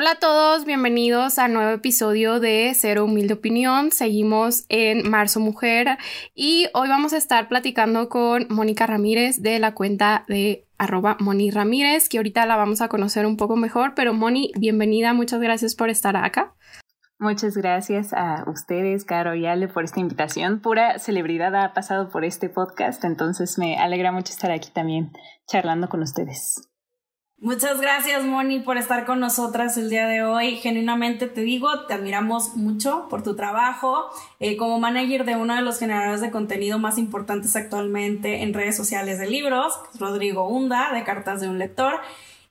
Hola a todos, bienvenidos a nuevo episodio de Cero Humilde Opinión. Seguimos en Marzo Mujer y hoy vamos a estar platicando con Mónica Ramírez de la cuenta de arroba Moni Ramírez, que ahorita la vamos a conocer un poco mejor, pero Moni, bienvenida, muchas gracias por estar acá. Muchas gracias a ustedes, Caro y Ale, por esta invitación. Pura celebridad ha pasado por este podcast, entonces me alegra mucho estar aquí también charlando con ustedes. Muchas gracias, Moni, por estar con nosotras el día de hoy. Genuinamente te digo, te admiramos mucho por tu trabajo eh, como manager de uno de los generadores de contenido más importantes actualmente en redes sociales de libros, Rodrigo Hunda, de Cartas de un Lector.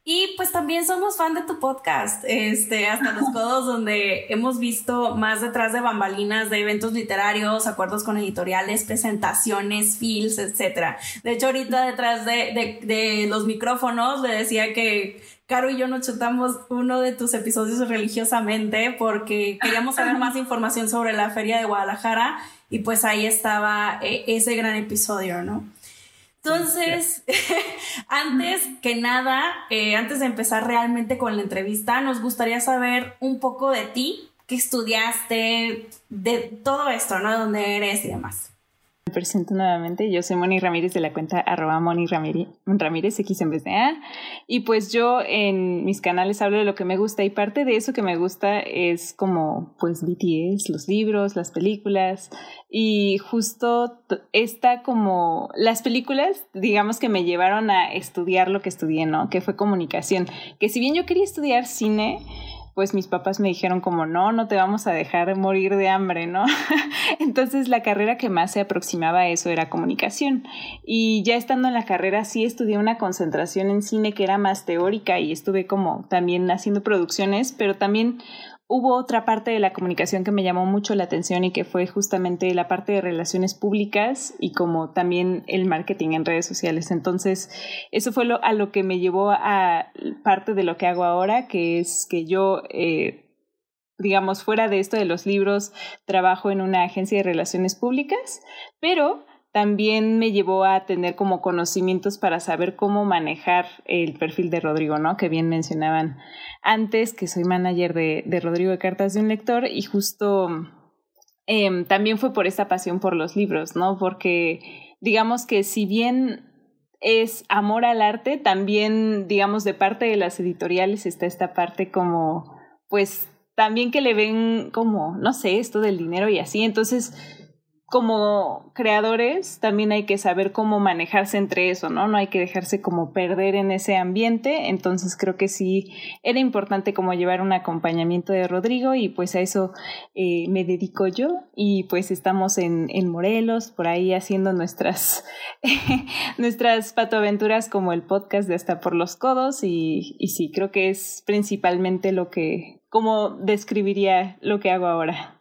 Y pues también somos fan de tu podcast, este, hasta los codos, donde hemos visto más detrás de bambalinas de eventos literarios, acuerdos con editoriales, presentaciones, feels, etc. De hecho, ahorita detrás de, de, los micrófonos le decía que Caro y yo nos chutamos uno de tus episodios religiosamente porque queríamos saber más información sobre la Feria de Guadalajara y pues ahí estaba eh, ese gran episodio, ¿no? Entonces, antes que nada, eh, antes de empezar realmente con la entrevista, nos gustaría saber un poco de ti, qué estudiaste, de todo esto, ¿no? De dónde eres y demás. Me presento nuevamente, yo soy Moni Ramírez de la cuenta arroba Moni Ramírez, X en vez de A. Y pues yo en mis canales hablo de lo que me gusta y parte de eso que me gusta es como pues BTS, los libros, las películas y justo está como las películas, digamos que me llevaron a estudiar lo que estudié, ¿no? Que fue comunicación. Que si bien yo quería estudiar cine, pues mis papás me dijeron como no, no te vamos a dejar morir de hambre, ¿no? Entonces la carrera que más se aproximaba a eso era comunicación. Y ya estando en la carrera sí estudié una concentración en cine que era más teórica y estuve como también haciendo producciones, pero también hubo otra parte de la comunicación que me llamó mucho la atención y que fue justamente la parte de relaciones públicas y como también el marketing en redes sociales. Entonces, eso fue lo, a lo que me llevó a parte de lo que hago ahora, que es que yo, eh, digamos, fuera de esto de los libros, trabajo en una agencia de relaciones públicas, pero también me llevó a tener como conocimientos para saber cómo manejar el perfil de Rodrigo, ¿no? Que bien mencionaban antes, que soy manager de, de Rodrigo de Cartas de un Lector y justo em, también fue por esta pasión por los libros, ¿no? Porque digamos que si bien es amor al arte, también digamos de parte de las editoriales está esta parte como, pues también que le ven como, no sé, esto del dinero y así, entonces como creadores también hay que saber cómo manejarse entre eso, ¿no? No hay que dejarse como perder en ese ambiente. Entonces creo que sí era importante como llevar un acompañamiento de Rodrigo y pues a eso eh, me dedico yo y pues estamos en, en Morelos por ahí haciendo nuestras, nuestras patoaventuras como el podcast de Hasta por los Codos y, y sí, creo que es principalmente lo que, como describiría lo que hago ahora.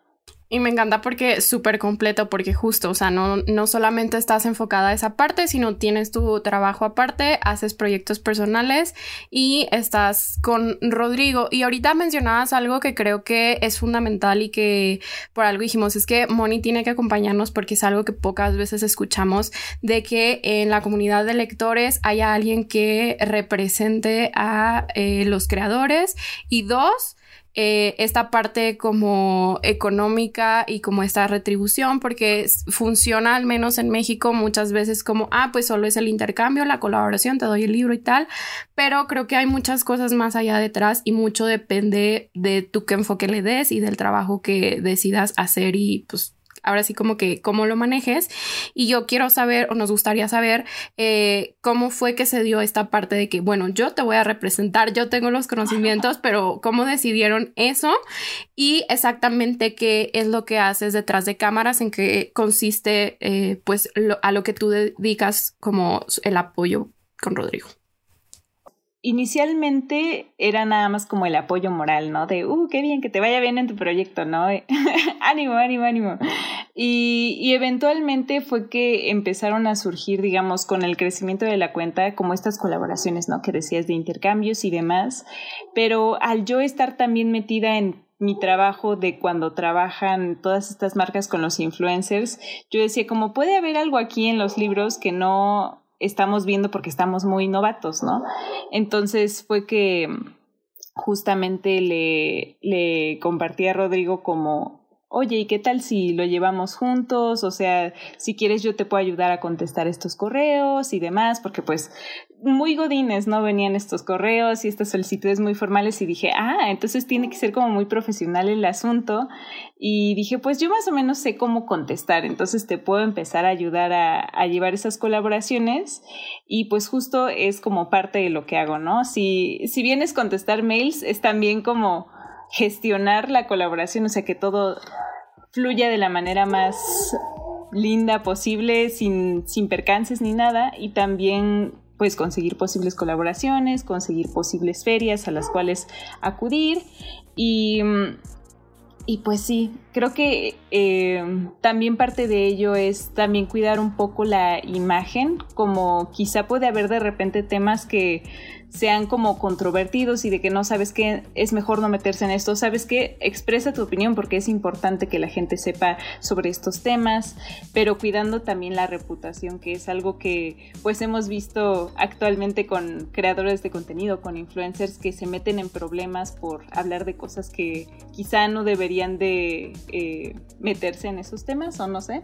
Y me encanta porque es súper completo, porque justo, o sea, no, no solamente estás enfocada a esa parte, sino tienes tu trabajo aparte, haces proyectos personales y estás con Rodrigo. Y ahorita mencionabas algo que creo que es fundamental y que por algo dijimos, es que Moni tiene que acompañarnos porque es algo que pocas veces escuchamos, de que en la comunidad de lectores haya alguien que represente a eh, los creadores y dos, eh, esta parte como económica y como esta retribución, porque funciona al menos en México muchas veces como, ah, pues solo es el intercambio, la colaboración, te doy el libro y tal, pero creo que hay muchas cosas más allá detrás y mucho depende de tu qué enfoque le des y del trabajo que decidas hacer y pues ahora sí como que cómo lo manejes. Y yo quiero saber o nos gustaría saber eh, cómo fue que se dio esta parte de que, bueno, yo te voy a representar, yo tengo los conocimientos, pero cómo decidieron eso y exactamente qué es lo que haces detrás de cámaras, en qué consiste eh, pues a lo que tú dedicas como el apoyo con Rodrigo. Inicialmente era nada más como el apoyo moral, ¿no? De, uh, qué bien, que te vaya bien en tu proyecto, ¿no? ánimo, ánimo, ánimo. Y, y, eventualmente fue que empezaron a surgir, digamos, con el crecimiento de la cuenta, como estas colaboraciones, ¿no? Que decías de intercambios y demás. Pero al yo estar también metida en mi trabajo de cuando trabajan todas estas marcas con los influencers, yo decía, como puede haber algo aquí en los libros que no estamos viendo porque estamos muy novatos, ¿no? Entonces fue que justamente le, le compartí a Rodrigo como oye, ¿y qué tal si lo llevamos juntos? O sea, si quieres yo te puedo ayudar a contestar estos correos y demás, porque pues muy godines, ¿no? Venían estos correos y estas solicitudes muy formales y dije, ah, entonces tiene que ser como muy profesional el asunto. Y dije, pues yo más o menos sé cómo contestar, entonces te puedo empezar a ayudar a, a llevar esas colaboraciones y pues justo es como parte de lo que hago, ¿no? Si, si vienes contestar mails, es también como gestionar la colaboración, o sea, que todo fluya de la manera más linda posible, sin, sin percances ni nada, y también pues conseguir posibles colaboraciones, conseguir posibles ferias a las cuales acudir. Y, y pues sí, creo que eh, también parte de ello es también cuidar un poco la imagen, como quizá puede haber de repente temas que sean como controvertidos y de que no sabes que es mejor no meterse en esto, sabes que expresa tu opinión porque es importante que la gente sepa sobre estos temas, pero cuidando también la reputación, que es algo que pues hemos visto actualmente con creadores de contenido, con influencers que se meten en problemas por hablar de cosas que quizá no deberían de eh, meterse en esos temas o no sé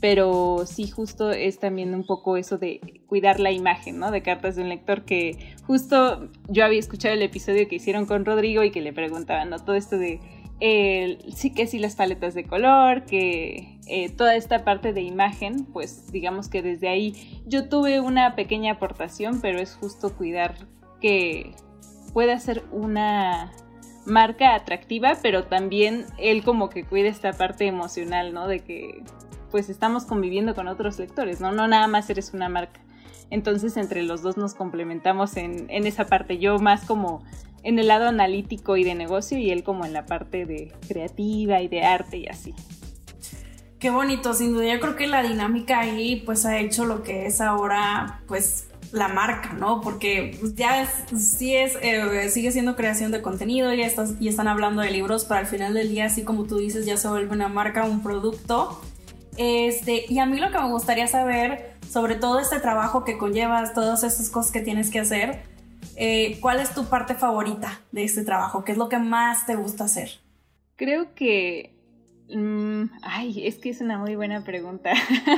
pero sí justo es también un poco eso de cuidar la imagen, ¿no? De cartas de un lector que justo yo había escuchado el episodio que hicieron con Rodrigo y que le preguntaban, ¿no? Todo esto de sí que sí las paletas de color, que eh, toda esta parte de imagen, pues digamos que desde ahí yo tuve una pequeña aportación, pero es justo cuidar que pueda ser una marca atractiva, pero también él como que cuida esta parte emocional, ¿no? De que pues estamos conviviendo con otros lectores, ¿no? No nada más eres una marca. Entonces entre los dos nos complementamos en, esa parte. Yo más como en el lado analítico y de negocio y él como en la parte de creativa y de arte y así. Qué bonito, sin duda. Yo creo que la dinámica ahí pues ha hecho lo que es ahora pues la marca, ¿no? Porque ya es, sí es, eh, sigue siendo creación de contenido, ya, estás, ya están hablando de libros, pero al final del día, así como tú dices, ya se vuelve una marca, un producto este, y a mí lo que me gustaría saber, sobre todo este trabajo que conllevas, todas esas cosas que tienes que hacer, eh, ¿cuál es tu parte favorita de este trabajo? ¿Qué es lo que más te gusta hacer? Creo que... Mm, ay, es que es una muy buena pregunta.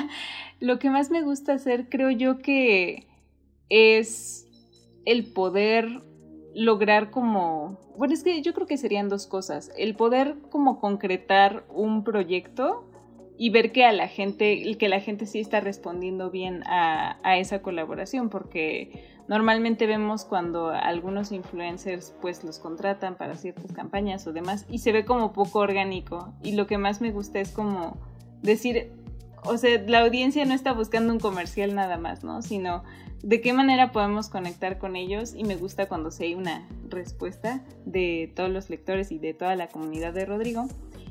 lo que más me gusta hacer, creo yo que es el poder lograr como... Bueno, es que yo creo que serían dos cosas. El poder como concretar un proyecto y ver que a la gente, que la gente sí está respondiendo bien a, a, esa colaboración, porque normalmente vemos cuando algunos influencers pues los contratan para ciertas campañas o demás y se ve como poco orgánico y lo que más me gusta es como decir, o sea, la audiencia no está buscando un comercial nada más, ¿no? Sino de qué manera podemos conectar con ellos y me gusta cuando se hay una respuesta de todos los lectores y de toda la comunidad de Rodrigo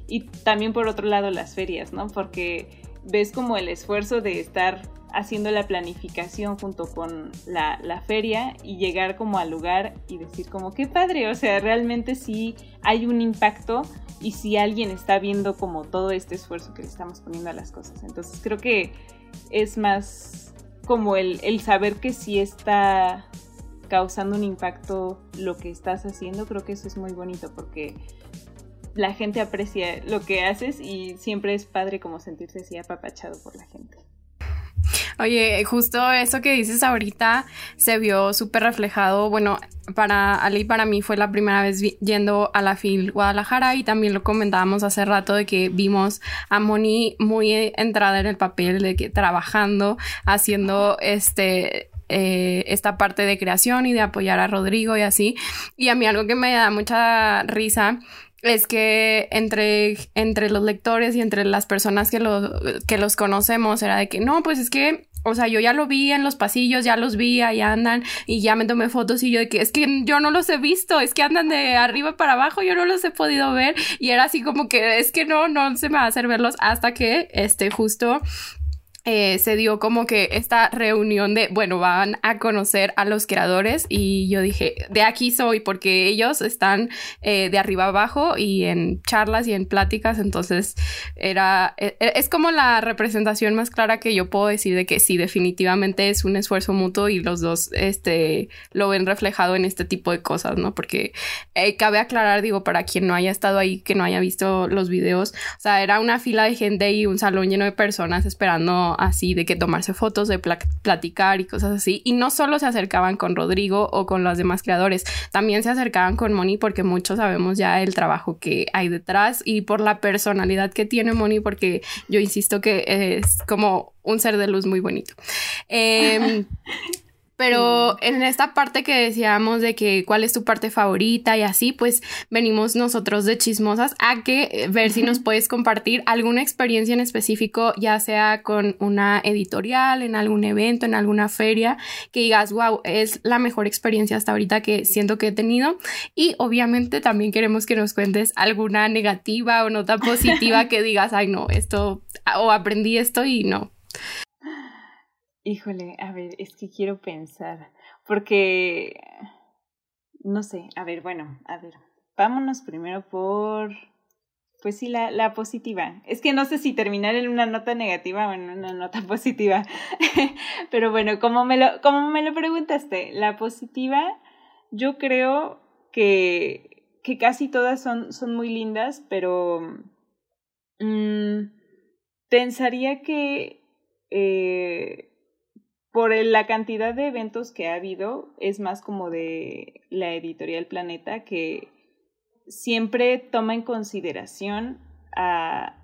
y también por otro lado las ferias, ¿no? Porque ves como el esfuerzo de estar haciendo la planificación junto con la, feria y llegar como al lugar y decir como qué padre, o sea, realmente sí hay un impacto y si alguien está viendo como todo este esfuerzo que le estamos poniendo a las cosas. Entonces creo que es más como el, el saber que sí está causando un impacto lo que estás haciendo, creo que eso es muy bonito porque la gente aprecia lo que haces y siempre es padre como sentirse así apapachado por la gente. Oye, justo eso que dices ahorita se vio súper reflejado. Bueno, para Ali, para mí fue la primera vez yendo a la FIL Guadalajara y también lo comentábamos hace rato de que vimos a Moni muy entrada en el papel de que trabajando, haciendo este eh, esta parte de creación y de apoyar a Rodrigo y así. Y a mí algo que me da mucha risa es que entre, entre los lectores y entre las personas que, que los conocemos era de que no, pues es que o sea, yo ya lo vi en los pasillos, ya los vi, ahí andan y ya me tomé fotos y yo de que es que yo no los he visto, es que andan de arriba para abajo, yo no los he podido ver y era así como que es que no, no se me va a hacer verlos hasta que, este, justo eh, se dio como que esta reunión de, bueno, van a conocer a los creadores y yo dije, de aquí soy porque ellos están eh, de arriba abajo y en charlas y en pláticas, entonces era, e, e, es como la representación más clara que yo puedo decir de que sí, definitivamente es un esfuerzo mutuo y los dos, este, lo ven reflejado en este tipo de cosas, ¿no? Porque eh, cabe aclarar, digo, para quien no haya estado ahí, que no haya visto los videos, o sea, era una fila de gente y un salón lleno de personas esperando así de que tomarse fotos, de platicar y cosas así. Y no solo se acercaban con Rodrigo o con los demás creadores, también se acercaban con Moni porque muchos sabemos ya el trabajo que hay detrás y por la personalidad que tiene Moni porque yo insisto que es como un ser de luz muy bonito. Eh, Pero en esta parte que decíamos de que cuál es tu parte favorita y así, pues venimos nosotros de chismosas a que eh, ver si nos puedes compartir alguna experiencia en específico, ya sea con una editorial, en algún evento, en alguna feria, que digas, wow, es la mejor experiencia hasta ahorita que siento que he tenido. Y obviamente también queremos que nos cuentes alguna negativa o nota positiva que digas, ay no, esto, o aprendí esto y no, Híjole, a ver, es que quiero pensar, porque, no sé, a ver, bueno, a ver, vámonos primero por, pues sí, la, la positiva. Es que no sé si terminar en una nota negativa o en una nota positiva, pero bueno, como me, lo, como me lo preguntaste, la positiva, yo creo que, que casi todas son, son muy lindas, pero mmm, pensaría que... Eh, por la cantidad de eventos que ha habido, es más como de la editorial Planeta que siempre toma en consideración a,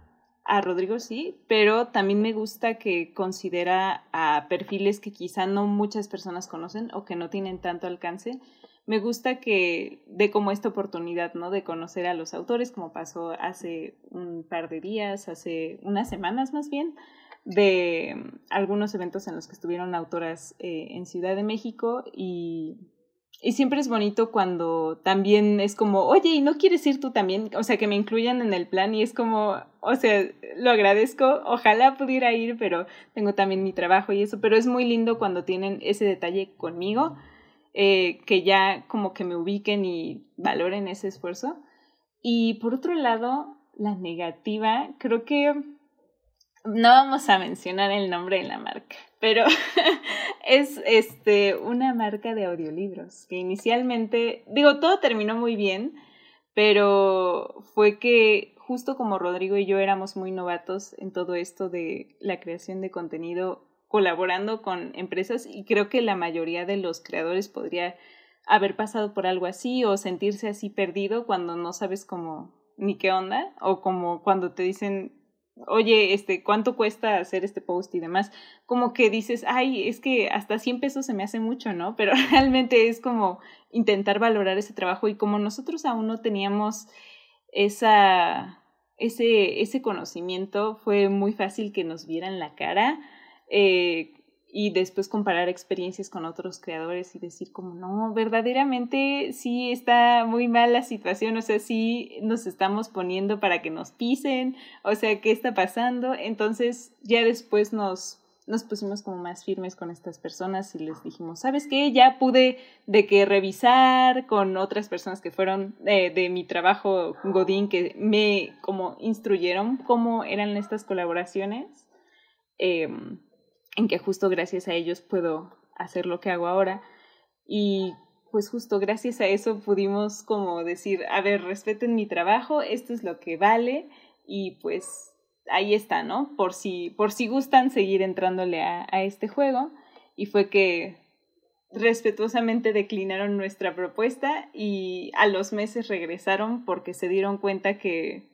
a Rodrigo, sí, pero también me gusta que considera a perfiles que quizá no muchas personas conocen o que no tienen tanto alcance. Me gusta que dé como esta oportunidad, ¿no? De conocer a los autores, como pasó hace un par de días, hace unas semanas más bien, de mm, algunos eventos en los que estuvieron autoras eh, en Ciudad de México y, y siempre es bonito cuando también es como, oye, ¿y no quieres ir tú también? O sea, que me incluyan en el plan y es como, o sea, lo agradezco, ojalá pudiera ir, pero tengo también mi trabajo y eso, pero es muy lindo cuando tienen ese detalle conmigo, eh, que ya como que me ubiquen y valoren ese esfuerzo. Y por otro lado, la negativa, creo que no vamos a mencionar el nombre de la marca, pero es este una marca de audiolibros que inicialmente, digo, todo terminó muy bien, pero fue que justo como Rodrigo y yo éramos muy novatos en todo esto de la creación de contenido colaborando con empresas y creo que la mayoría de los creadores podría haber pasado por algo así o sentirse así perdido cuando no sabes cómo ni qué onda o como cuando te dicen oye, este, ¿cuánto cuesta hacer este post y demás? Como que dices, ay, es que hasta 100 pesos se me hace mucho, ¿no? Pero realmente es como intentar valorar ese trabajo y como nosotros aún no teníamos esa, ese, ese conocimiento, fue muy fácil que nos vieran la cara. Eh, y después comparar experiencias con otros creadores y decir como no, verdaderamente sí está muy mal la situación, o sea, sí nos estamos poniendo para que nos pisen, o sea, ¿qué está pasando? Entonces ya después nos nos pusimos como más firmes con estas personas y les dijimos, ¿sabes qué? Ya pude de que revisar con otras personas que fueron de, de mi trabajo Godín, que me como instruyeron cómo eran estas colaboraciones. Eh, en que justo gracias a ellos puedo hacer lo que hago ahora. Y pues justo gracias a eso pudimos como decir, a ver, respeten mi trabajo, esto es lo que vale y pues ahí está, ¿no? Por si, por si gustan seguir entrándole a, a este juego. Y fue que respetuosamente declinaron nuestra propuesta y a los meses regresaron porque se dieron cuenta que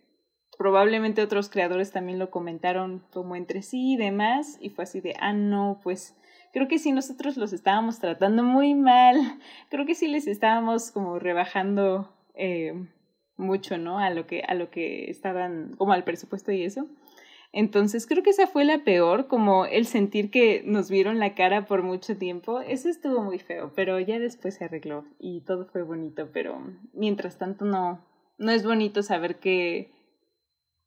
probablemente otros creadores también lo comentaron como entre sí y demás, y fue así de, ah, no, pues creo que sí nosotros los estábamos tratando muy mal, creo que sí les estábamos como rebajando eh, mucho, ¿no? A lo que, a lo que estaban, como al presupuesto y eso. Entonces creo que esa fue la peor, como el sentir que nos vieron la cara por mucho tiempo. Eso estuvo muy feo, pero ya después se arregló y todo fue bonito, pero mientras tanto no, no es bonito saber que,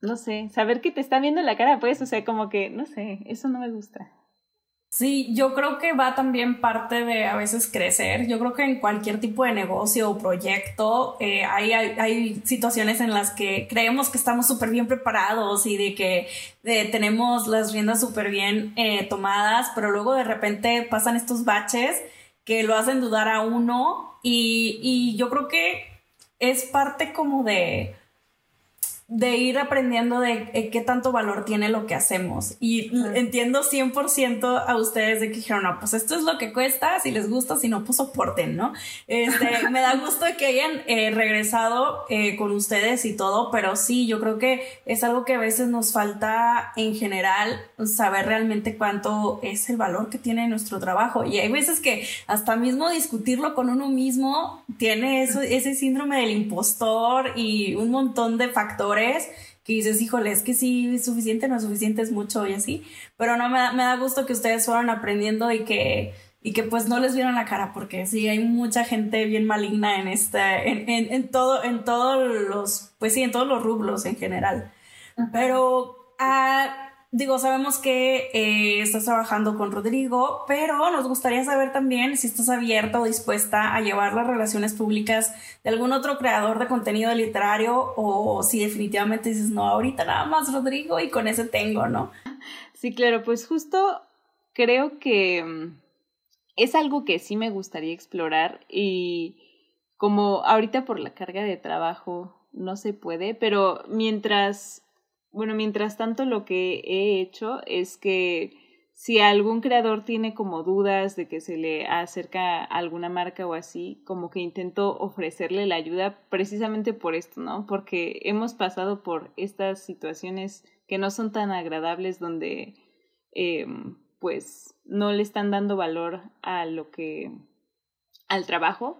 no sé, saber que te están viendo la cara, pues, o sea, como que, no sé, eso no me gusta. Sí, yo creo que va también parte de a veces crecer. Yo creo que en cualquier tipo de negocio o proyecto eh, hay, hay, situaciones en las que creemos que estamos súper bien preparados y de que tenemos las riendas súper bien eh, tomadas, pero luego de repente pasan estos baches que lo hacen dudar a uno y, y yo creo que es parte como de de ir aprendiendo de eh, qué tanto valor tiene lo que hacemos. Y entiendo 100% a ustedes de que dijeron, no, pues esto es lo que cuesta, si les gusta, si no, pues soporten, ¿no? Este, me da gusto que hayan eh, regresado eh, con ustedes y todo, pero sí, yo creo que es algo que a veces nos falta en general saber realmente cuánto es el valor que tiene nuestro trabajo. Y hay veces que hasta mismo discutirlo con uno mismo tiene eso, ese síndrome del impostor y un montón de factores que dices, híjole, es que sí es suficiente, no es suficiente, es mucho y así. Pero no, me da, me da gusto que ustedes fueron aprendiendo y que, y que pues no les vieron la cara, porque sí, hay mucha gente bien maligna en este, en, en, en todo, en todos los, pues sí, en todos los rublos en general. Pero, ah, digo, sabemos que eh, estás trabajando con Rodrigo, pero nos gustaría saber también si estás abierta o dispuesta a llevar las relaciones públicas de algún otro creador de contenido literario o si definitivamente dices, no, ahorita nada más Rodrigo y con ese tengo, ¿no? Sí, claro, pues justo creo que mm, es algo que sí me gustaría explorar y como ahorita por la carga de trabajo no se puede, pero mientras bueno, mientras tanto lo que he hecho es que si algún creador tiene como dudas de que se le acerca alguna marca o así, como que intento ofrecerle la ayuda precisamente por esto, ¿no? Porque hemos pasado por estas situaciones que no son tan agradables donde eh, pues no le están dando valor a lo que al trabajo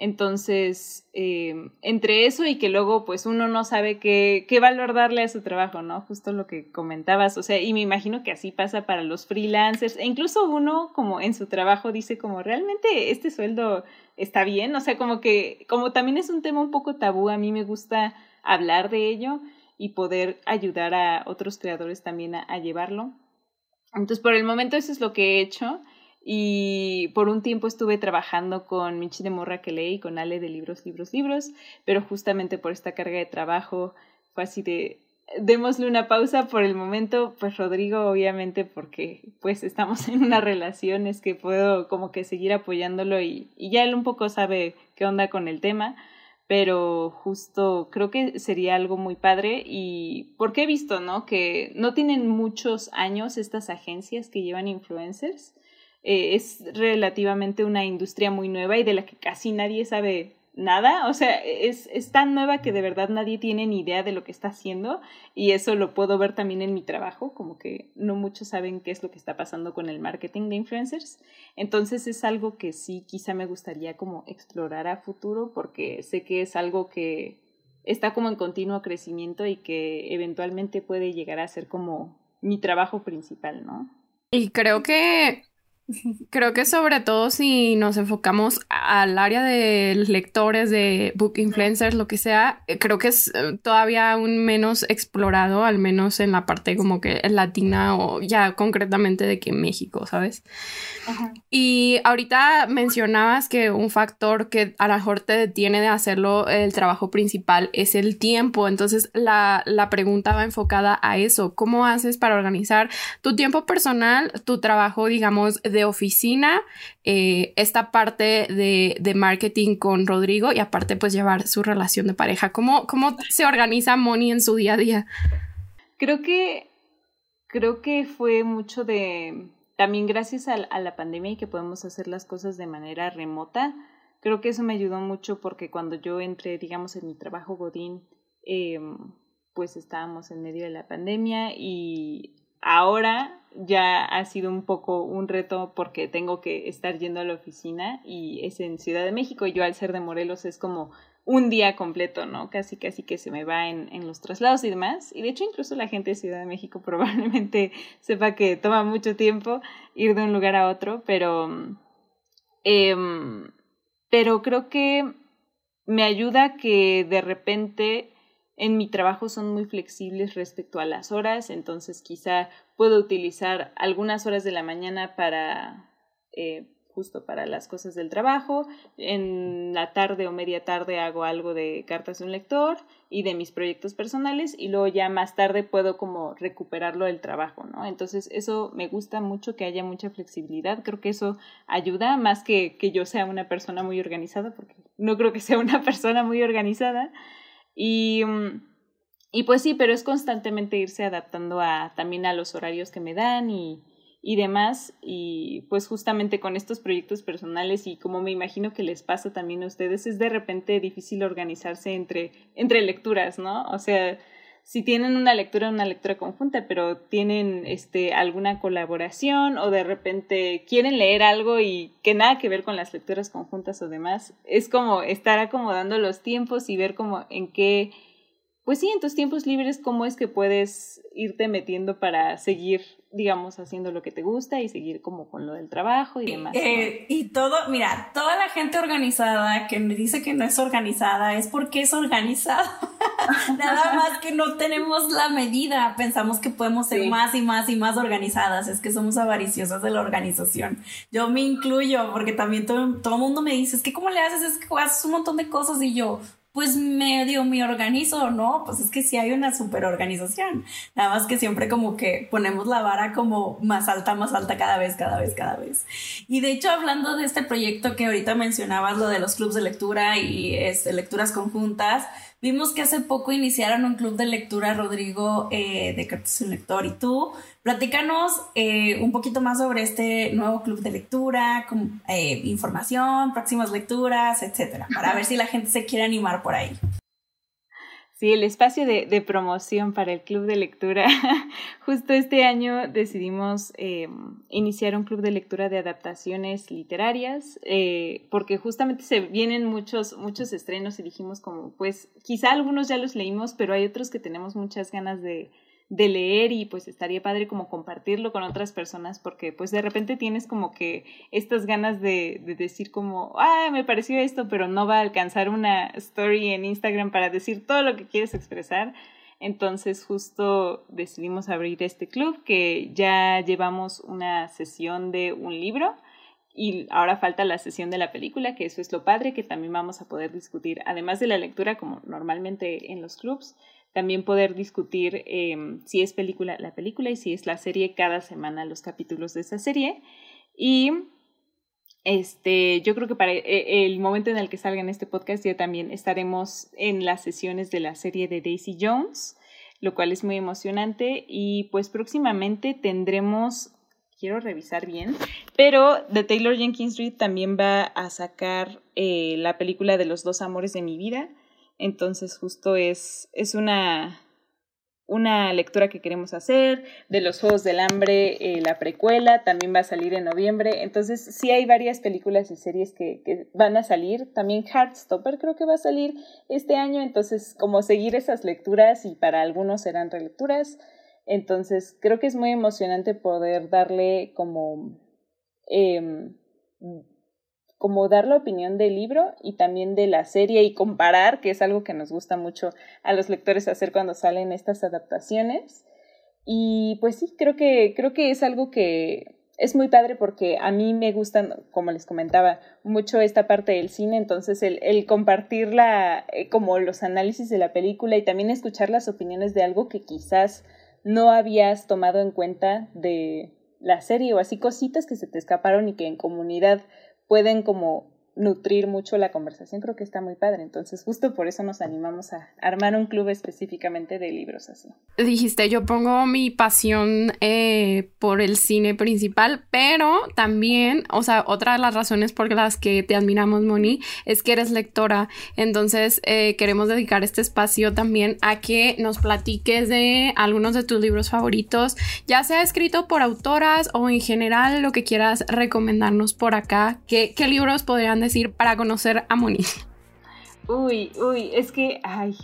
entonces, eh, entre eso y que luego pues uno no sabe qué, qué valor darle a su trabajo, ¿no? Justo lo que comentabas, o sea, y me imagino que así pasa para los freelancers, e incluso uno como en su trabajo dice como realmente este sueldo está bien, o sea, como que como también es un tema un poco tabú, a mí me gusta hablar de ello y poder ayudar a otros creadores también a, a llevarlo. Entonces, por el momento eso es lo que he hecho. Y por un tiempo estuve trabajando con Michi de Morra que leí, con Ale de Libros, Libros, Libros, pero justamente por esta carga de trabajo fue así de, démosle una pausa por el momento, pues Rodrigo obviamente porque pues estamos en una relación, es que puedo como que seguir apoyándolo y, y ya él un poco sabe qué onda con el tema, pero justo creo que sería algo muy padre y porque he visto, ¿no? Que no tienen muchos años estas agencias que llevan influencers eh, es relativamente una industria muy nueva y de la que casi nadie sabe nada, o sea, es, es, tan nueva que de verdad nadie tiene ni idea de lo que está haciendo y eso lo puedo ver también en mi trabajo, como que no muchos saben qué es lo que está pasando con el marketing de influencers, entonces es algo que sí quizá me gustaría como explorar a futuro porque sé que es algo que está como en continuo crecimiento y que eventualmente puede llegar a ser como mi trabajo principal, ¿no? Y creo que Creo que sobre todo si nos enfocamos al área de lectores, de book influencers, lo que sea, eh, creo que es eh, todavía aún menos explorado, al menos en la parte como que latina o ya concretamente de que México, ¿sabes? Y ahorita mencionabas que un factor que a lo mejor te detiene de hacerlo el trabajo principal es el tiempo. Entonces la, la pregunta va enfocada a eso. ¿Cómo haces para organizar tu tiempo personal, tu trabajo, digamos, de oficina, eh, esta parte de, marketing con Rodrigo y aparte pues llevar su relación de pareja. ¿Cómo, cómo se organiza Moni en su día a día? Creo que, creo que fue mucho de, también gracias a, la pandemia y que podemos hacer las cosas de manera remota. Creo que eso me ayudó mucho porque cuando yo entré, digamos, en mi trabajo Godín, em, pues estábamos en medio de la pandemia y ahora ya ha sido un poco un reto porque tengo que estar yendo a la oficina y es en Ciudad de México y yo al ser de Morelos es como un día completo, ¿no? Casi, casi que se me va en, en los traslados y demás. Y de hecho incluso la gente de Ciudad de México probablemente sepa que toma mucho tiempo ir de un lugar a otro, pero, em, pero creo que me ayuda que de repente en mi trabajo son muy flexibles respecto a las horas, entonces quizá puedo utilizar algunas horas de la mañana para eh, justo para las cosas del trabajo, en la tarde o media tarde hago algo de cartas de un lector y de mis proyectos personales y luego ya más tarde puedo como recuperarlo del trabajo, ¿no? Entonces eso me gusta mucho que haya mucha flexibilidad, creo que eso ayuda más que que yo sea una persona muy organizada, porque no creo que sea una persona muy organizada, y, mm, y pues sí, pero es constantemente irse adaptando a, también a los horarios que me dan y, y demás. Y pues justamente con estos proyectos personales y como me imagino que les pasa también a ustedes, es de repente difícil organizarse entre, entre lecturas, ¿no? O sea, si tienen una lectura, una lectura conjunta, pero tienen este, alguna colaboración o de repente quieren leer algo y que nada que ver con las lecturas conjuntas o demás, es como estar acomodando los tiempos y ver como en qué, pues sí, en tus tiempos libres, cómo es que puedes irte metiendo para seguir digamos, haciendo lo que te gusta y seguir como con lo del trabajo y demás. Eh, y todo, mira, toda la gente organizada que me dice que no es organizada es porque es organizada. Nada más que no tenemos la medida. Pensamos que podemos ser más y más y más organizadas. Es que somos avariciosas de la organización. Yo me incluyo porque también todo, todo el mundo me dice, es que ¿cómo le haces? Es que haces un montón de cosas y yo, pues medio me organizo, ¿no? Pues es que sí hay una super organización. Nada más que siempre como que ponemos la vara como más alta, más alta cada vez, cada vez, cada vez. Y de hecho, hablando de este proyecto que ahorita mencionabas, lo de los clubes de lectura y este, lecturas conjuntas, Vimos que hace poco iniciaron un club de lectura, Rodrigo, eh, de Cartas Lector y tú. Platícanos eh, un poquito más sobre este nuevo club de lectura, con, eh, información, próximas lecturas, etcétera, para ver si la gente se quiere animar por ahí. Sí, el espacio de, de, promoción para el club de lectura. Justo este año decidimos eh, iniciar un club de lectura de adaptaciones literarias, eh, porque justamente se vienen muchos, muchos estrenos y dijimos como, pues quizá algunos ya los leímos, pero hay otros que tenemos muchas ganas de, de leer y pues estaría padre como compartirlo con otras personas porque pues de repente tienes como que estas ganas de, de, decir como, ah, me pareció esto, pero no va a alcanzar una story en Instagram para decir todo lo que quieres expresar. Entonces justo decidimos abrir este club que ya llevamos una sesión de un libro y ahora falta la sesión de la película, que eso es lo padre que también vamos a poder discutir, además de la lectura como normalmente en los clubs también poder discutir em, si es película la película y si es la serie cada semana los capítulos de esa serie. Y este, yo creo que para e, el momento en el que salga en este podcast ya también estaremos en las sesiones de la serie de Daisy Jones, lo cual es muy emocionante y pues próximamente tendremos quiero revisar bien, pero The Taylor Jenkins Reid también va a sacar eh, la película de los dos amores de mi vida entonces justo es, es una, una lectura que queremos hacer, de los Juegos del Hambre, eh, la precuela, también va a salir en noviembre, entonces sí hay varias películas y series que, que, van a salir, también Heartstopper creo que va a salir este año, entonces como seguir esas lecturas y para algunos serán relecturas, entonces creo que es muy emocionante poder darle como... Eh, como dar la opinión del libro y también de la serie y comparar, que es algo que nos gusta mucho a los lectores hacer cuando salen estas adaptaciones. Y pues sí, creo que, creo que es algo que es muy padre porque a mí me gustan, como les comentaba, mucho esta parte del cine, entonces el, el compartir eh, como los análisis de la película y también escuchar las opiniones de algo que quizás no habías tomado en cuenta de la serie o así cositas que se te escaparon y que en comunidad pueden como nutrir mucho la conversación, creo que está muy padre. Entonces, justo por eso nos animamos a armar un club específicamente de libros así. Dijiste, yo pongo mi pasión eh, por el cine principal, pero también, o sea, otra de las razones por las que te admiramos, Moni, es que eres lectora. Entonces, eh, queremos dedicar este espacio también a que nos platiques de algunos de tus libros favoritos, ya sea escrito por autoras o en general lo que quieras recomendarnos por acá. ¿Qué, qué libros podrían decir para conocer a Moni? Uy, uy, es que, ay,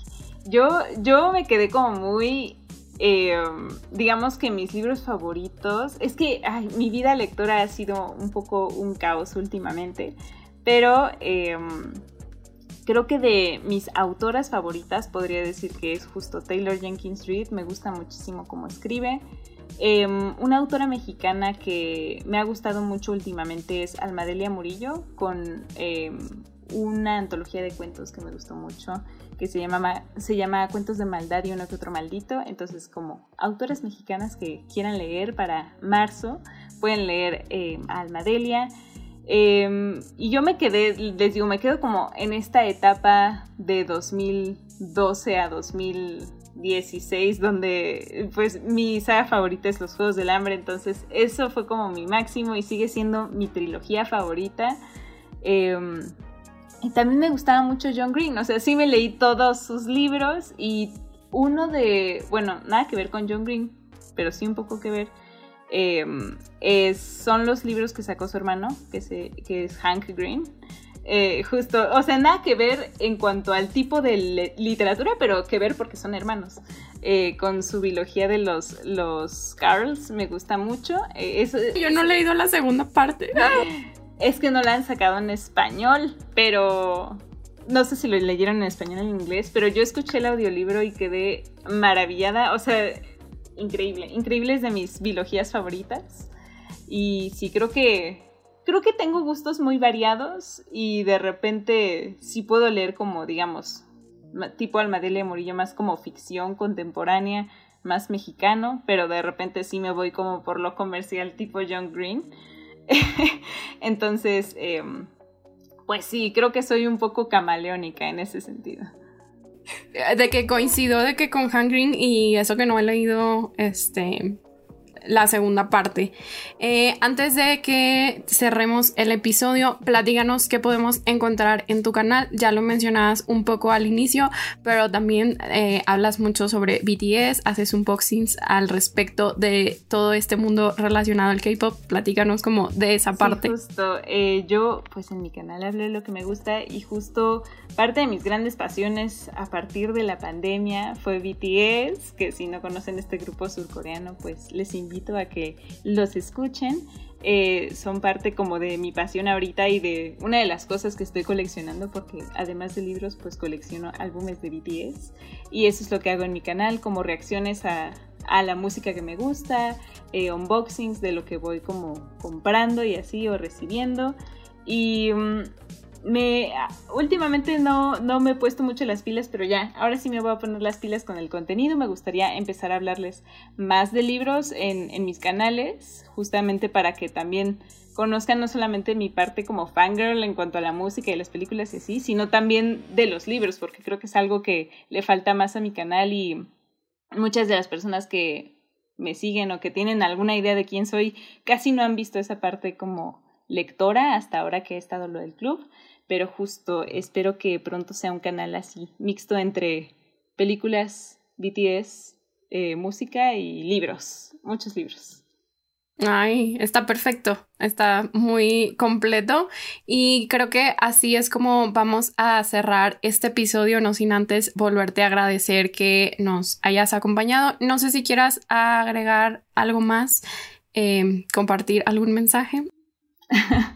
yo, yo me quedé como muy, em, digamos que mis libros favoritos, es que ay, mi vida lectora ha sido un poco un caos últimamente, pero em, creo que de mis autoras favoritas podría decir que es justo Taylor Jenkins Reid, me gusta muchísimo cómo escribe. Em, una autora mexicana que me ha gustado mucho últimamente es Almadelia Murillo, con em, una antología de cuentos que me gustó mucho, que se llama, se llama Cuentos de Maldad y uno que otro maldito. Entonces, como autoras mexicanas que quieran leer para marzo, pueden leer em, a Almadelia. y yo me quedé, les digo, me quedo como en esta etapa de 2012 a 2000 16, donde pues mi saga favorita es los Juegos del Hambre, entonces eso fue como mi máximo y sigue siendo mi trilogía favorita. Em, y también me gustaba mucho John Green, o sea, sí me leí todos sus libros y uno de, bueno, nada que ver con John Green, pero sí un poco que ver, em, es, son los libros que sacó su hermano, que, se, que es Hank Green. Eh, justo, o sea, nada que ver en cuanto al tipo de literatura, pero que ver porque son hermanos. Eh, con su biología de los, los Carls, me gusta mucho. Eh, Yo no he leído la segunda parte. Es que no la han sacado en español, pero no sé si lo leyeron en español o en inglés, pero yo escuché el audiolibro y quedé maravillada. O sea, increíble, increíble es de mis biologías favoritas. Y sí, creo que creo que tengo gustos muy variados y de repente sí puedo leer como, digamos, tipo Almadelia Murillo, más como ficción contemporánea, más mexicano, pero de repente sí me voy como por lo comercial tipo John Green. Entonces, em, pues sí, creo que soy un poco camaleónica en ese sentido. De que coincido de que con Han Green y eso que no he leído, este, la segunda parte. Eh, antes de que cerremos el episodio, platíganos qué podemos encontrar en tu canal. Ya lo mencionabas un poco al inicio, pero también eh, hablas mucho sobre BTS, haces unboxings al respecto de todo este mundo relacionado al K-pop. Platícanos como de esa parte. justo, eh, yo pues en mi canal hablo de lo que me gusta y justo parte de mis grandes pasiones a partir de la pandemia fue BTS, que si no conocen este grupo surcoreano, pues les invito a que los escuchen. Eh, son parte como de mi pasión ahorita y de una de las cosas que estoy coleccionando porque además de libros pues colecciono álbumes de BTS y eso es lo que hago en mi canal como reacciones a, a la música que me gusta, eh, unboxings de lo que voy como comprando y así o recibiendo y mm, me últimamente no, no me he puesto mucho las pilas, pero ya, ahora sí me voy a poner las pilas con el contenido. Me gustaría empezar a hablarles más de libros en, en mis canales, justamente para que también conozcan no solamente mi parte como fangirl en cuanto a la música y las películas y así, sino también de los libros, porque creo que es algo que le falta más a mi canal y muchas de las personas que me siguen o que tienen alguna idea de quién soy casi no han visto esa parte como lectora hasta ahora que he estado lo del club pero justo espero que pronto sea un canal así, mixto entre películas, BTS, eh, música y libros, muchos libros. Ay, está perfecto, está muy completo y creo que así es como vamos a cerrar este episodio, no sin antes volverte a agradecer que nos hayas acompañado. No sé si quieras agregar algo más, eh, compartir algún mensaje.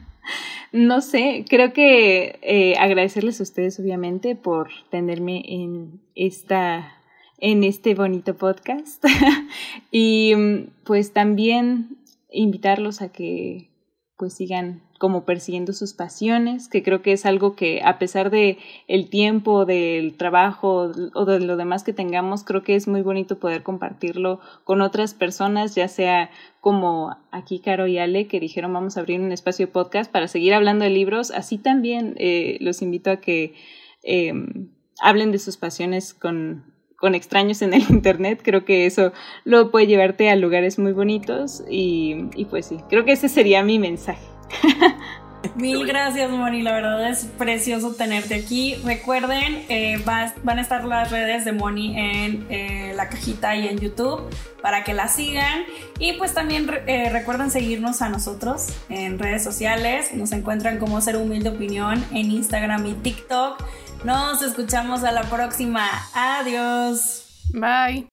No sé, creo que eh, agradecerles a ustedes obviamente por tenerme en esta en este bonito podcast. Y mm, pues también invitarlos a que pues sigan como persiguiendo sus pasiones, que creo que es algo que a pesar de el tiempo, del trabajo o de lo demás que tengamos, creo que es muy bonito poder compartirlo con otras personas, ya sea como aquí Caro y Ale que dijeron vamos a abrir un espacio de podcast para seguir hablando de libros, así también eh, los invito a que em, hablen de sus pasiones con, con extraños en el internet, creo que eso lo puede llevarte a lugares muy bonitos y, y pues sí, creo que ese sería mi mensaje. Mil gracias, Moni. La verdad es precioso tenerte aquí. Recuerden, eh, van a estar las redes de Moni en eh, la cajita y en YouTube para que la sigan. Y pues también eh, recuerden seguirnos a nosotros en redes sociales. Nos encuentran como Ser Humilde Opinión en Instagram y TikTok. Nos escuchamos a la próxima. Adiós. Bye.